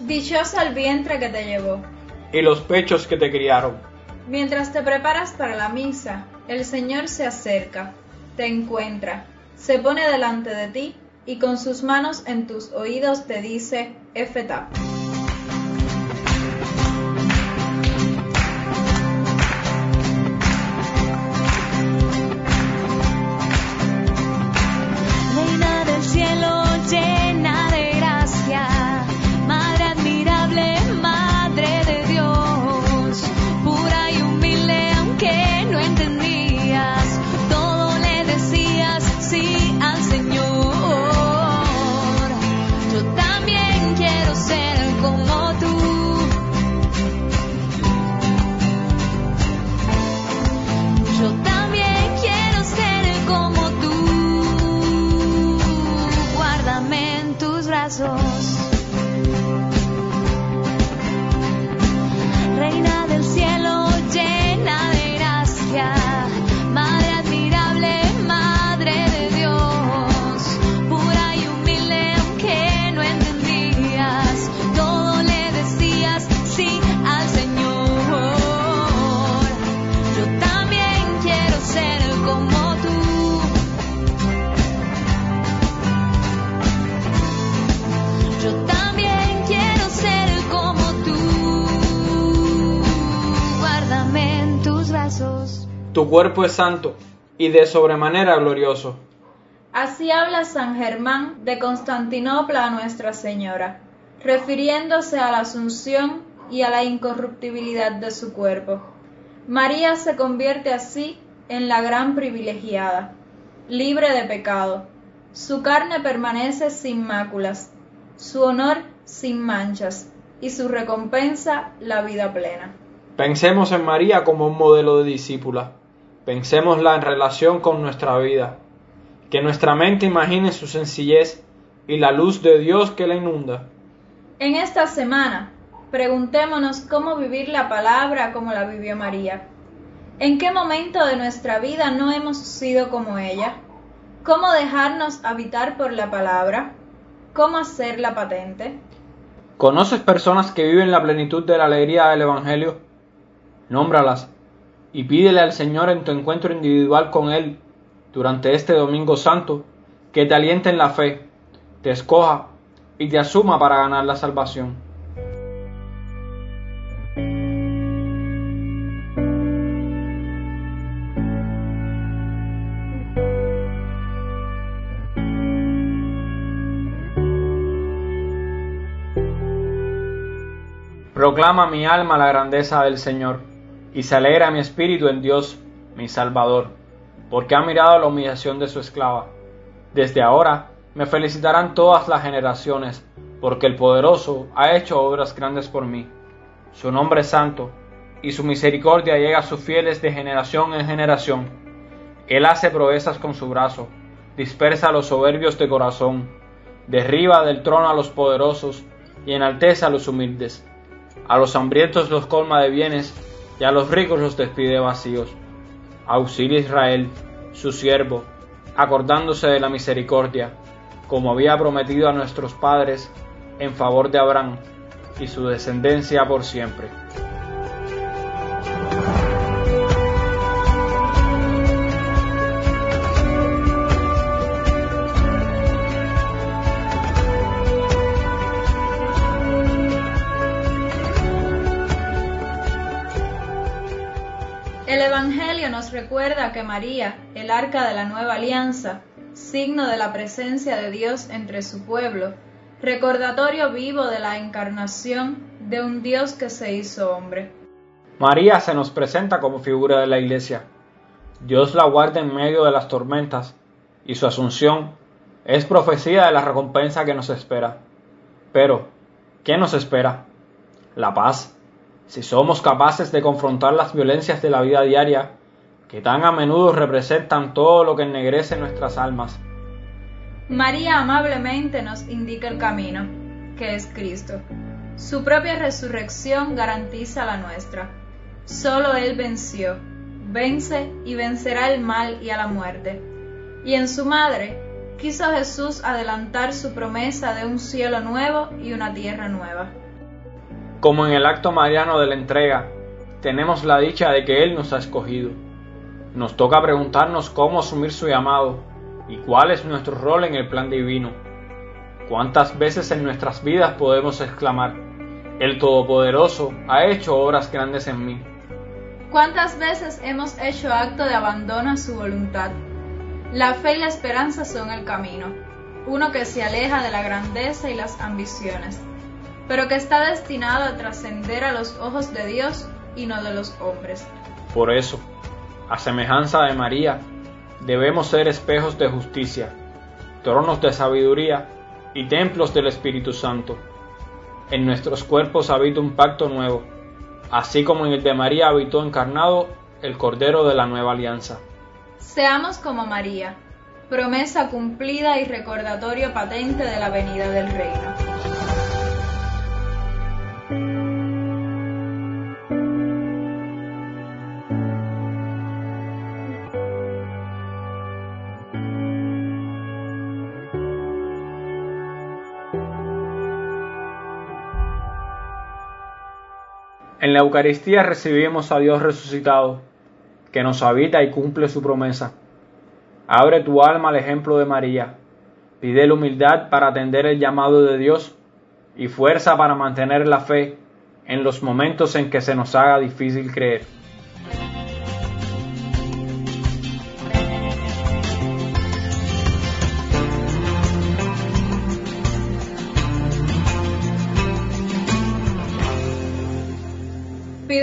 Dichoso el vientre que te llevó. y los pechos que te criaron. Mientras te preparas para la misa, el Señor se acerca, te encuentra, se pone delante de ti y con sus manos en tus oídos te dice, Efeta. Tus cuerpo es santo y de sobremanera glorioso. Así habla San Germán de Constantinopla a Nuestra Señora, refiriéndose a la asunción y a la incorruptibilidad de su cuerpo. María se convierte así en la gran privilegiada, libre de pecado. Su carne permanece sin máculas, su honor sin manchas y su recompensa la vida plena. Pensemos en María como un modelo de discípula. Pensémosla en relación con nuestra vida. Que nuestra mente imagine su sencillez y la luz de Dios que la inunda. En esta semana, preguntémonos cómo vivir la palabra como la vivió María. ¿En qué momento de nuestra vida no hemos sido como ella? ¿Cómo dejarnos habitar por la palabra? ¿Cómo hacerla patente? ¿Conoces personas que viven la plenitud de la alegría del Evangelio? Nómbralas y pídele al Señor en tu encuentro individual con Él durante este Domingo Santo que te aliente en la fe, te escoja y te asuma para ganar la salvación. Proclama mi alma la grandeza del Señor, y se alegra mi espíritu en Dios, mi Salvador, porque ha mirado la humillación de su esclava. Desde ahora me felicitarán todas las generaciones, porque el poderoso ha hecho obras grandes por mí. Su nombre es santo, y su misericordia llega a sus fieles de generación en generación. Él hace proezas con su brazo, dispersa a los soberbios de corazón, derriba del trono a los poderosos y enaltece a los humildes. A los hambrientos los colma de bienes y a los ricos los despide vacíos. Auxilia Israel, su siervo, acordándose de la misericordia, como había prometido a nuestros padres en favor de Abraham y su descendencia por siempre. El Evangelio nos recuerda que María, el arca de la nueva alianza, signo de la presencia de Dios entre su pueblo, recordatorio vivo de la encarnación de un Dios que se hizo hombre. María se nos presenta como figura de la Iglesia. Dios la guarda en medio de las tormentas y su asunción es profecía de la recompensa que nos espera. Pero, ¿qué nos espera? La paz. Si somos capaces de confrontar las violencias de la vida diaria, que tan a menudo representan todo lo que ennegrece nuestras almas. María amablemente nos indica el camino, que es Cristo. Su propia resurrección garantiza la nuestra. Solo Él venció, vence y vencerá el mal y a la muerte. Y en su madre quiso Jesús adelantar su promesa de un cielo nuevo y una tierra nueva. Como en el acto mariano de la entrega, tenemos la dicha de que Él nos ha escogido. Nos toca preguntarnos cómo asumir su llamado y cuál es nuestro rol en el plan divino. ¿Cuántas veces en nuestras vidas podemos exclamar, el Todopoderoso ha hecho obras grandes en mí? ¿Cuántas veces hemos hecho acto de abandono a su voluntad? La fe y la esperanza son el camino, uno que se aleja de la grandeza y las ambiciones, pero que está destinado a trascender a los ojos de Dios y no de los hombres. Por eso, a semejanza de María, debemos ser espejos de justicia, tronos de sabiduría y templos del Espíritu Santo. En nuestros cuerpos habita un pacto nuevo, así como en el de María habitó encarnado el Cordero de la nueva alianza. Seamos como María, promesa cumplida y recordatorio patente de la venida del reino. En la Eucaristía recibimos a Dios resucitado, que nos habita y cumple su promesa. Abre tu alma al ejemplo de María, pide la humildad para atender el llamado de Dios y fuerza para mantener la fe en los momentos en que se nos haga difícil creer.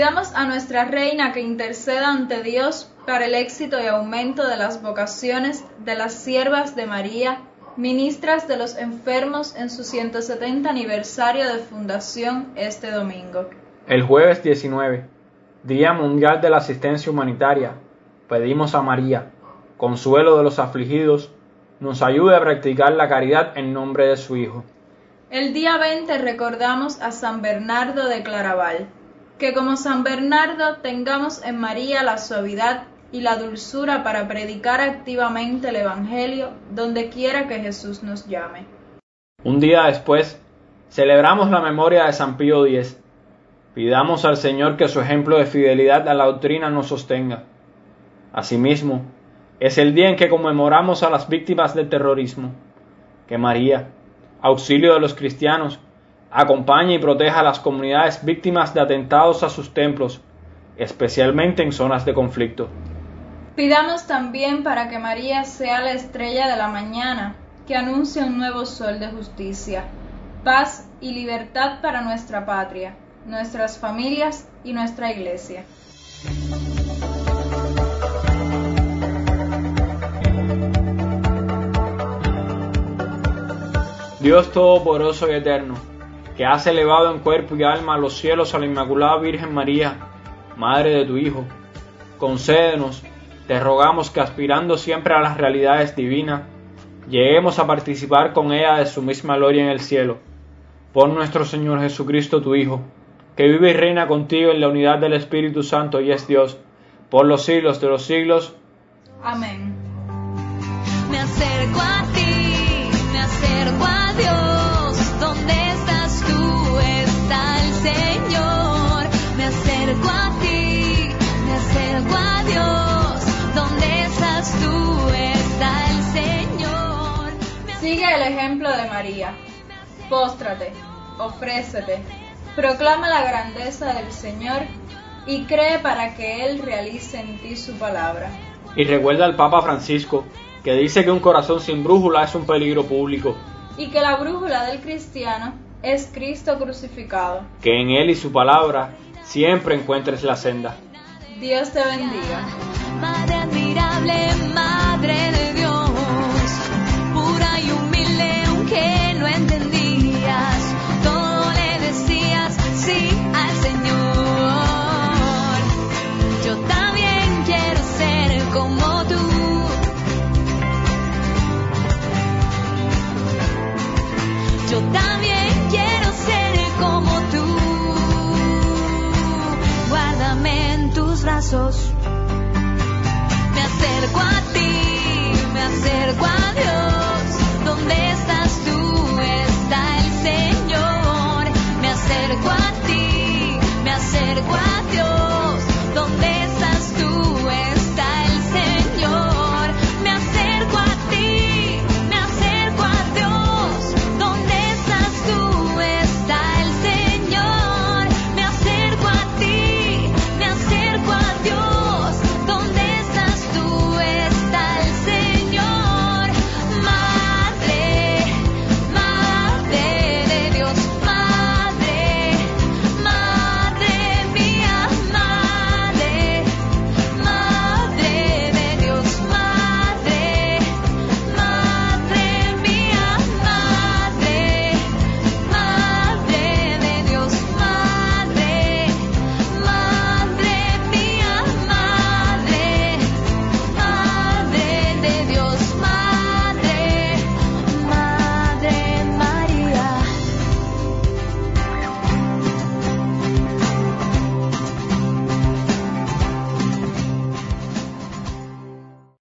Pidamos a nuestra Reina que interceda ante Dios para el éxito y aumento de las vocaciones de las siervas de María, ministras de los enfermos en su 170 aniversario de fundación este domingo. El jueves 19, Día Mundial de la Asistencia Humanitaria, pedimos a María, consuelo de los afligidos, nos ayude a practicar la caridad en nombre de su Hijo. El día 20 recordamos a San Bernardo de Claraval. Que como San Bernardo tengamos en María la suavidad y la dulzura para predicar activamente el Evangelio donde quiera que Jesús nos llame. Un día después, celebramos la memoria de San Pío X. Pidamos al Señor que su ejemplo de fidelidad a la doctrina nos sostenga. Asimismo, es el día en que conmemoramos a las víctimas del terrorismo. Que María, auxilio de los cristianos, acompañe y proteja a las comunidades víctimas de atentados a sus templos, especialmente en zonas de conflicto. Pidamos también para que María sea la estrella de la mañana, que anuncia un nuevo sol de justicia, paz y libertad para nuestra patria, nuestras familias y nuestra iglesia. Dios Todopoderoso y Eterno, que has elevado en cuerpo y alma a los cielos a la Inmaculada Virgen María, Madre de tu Hijo, concédenos, te rogamos que aspirando siempre a las realidades divinas, lleguemos a participar con ella de su misma gloria en el cielo. Por nuestro Señor Jesucristo, tu Hijo, que vive y reina contigo en la unidad del Espíritu Santo y es Dios, por los siglos de los siglos. Amén. Me acerco a ti, me acerco a Dios. Sigue el ejemplo de María. Póstrate, ofrécete, proclama la grandeza del Señor y cree para que Él realice en ti su palabra. Y recuerda al Papa Francisco, que dice que un corazón sin brújula es un peligro público, Y que la brújula del cristiano es Cristo crucificado. que en Él y su palabra siempre encuentres la senda. Dios te bendiga. Yo también quiero ser como tú. Guárdame en tus brazos. Me acerco a ti, me acerco a Dios. ¿Dónde estás?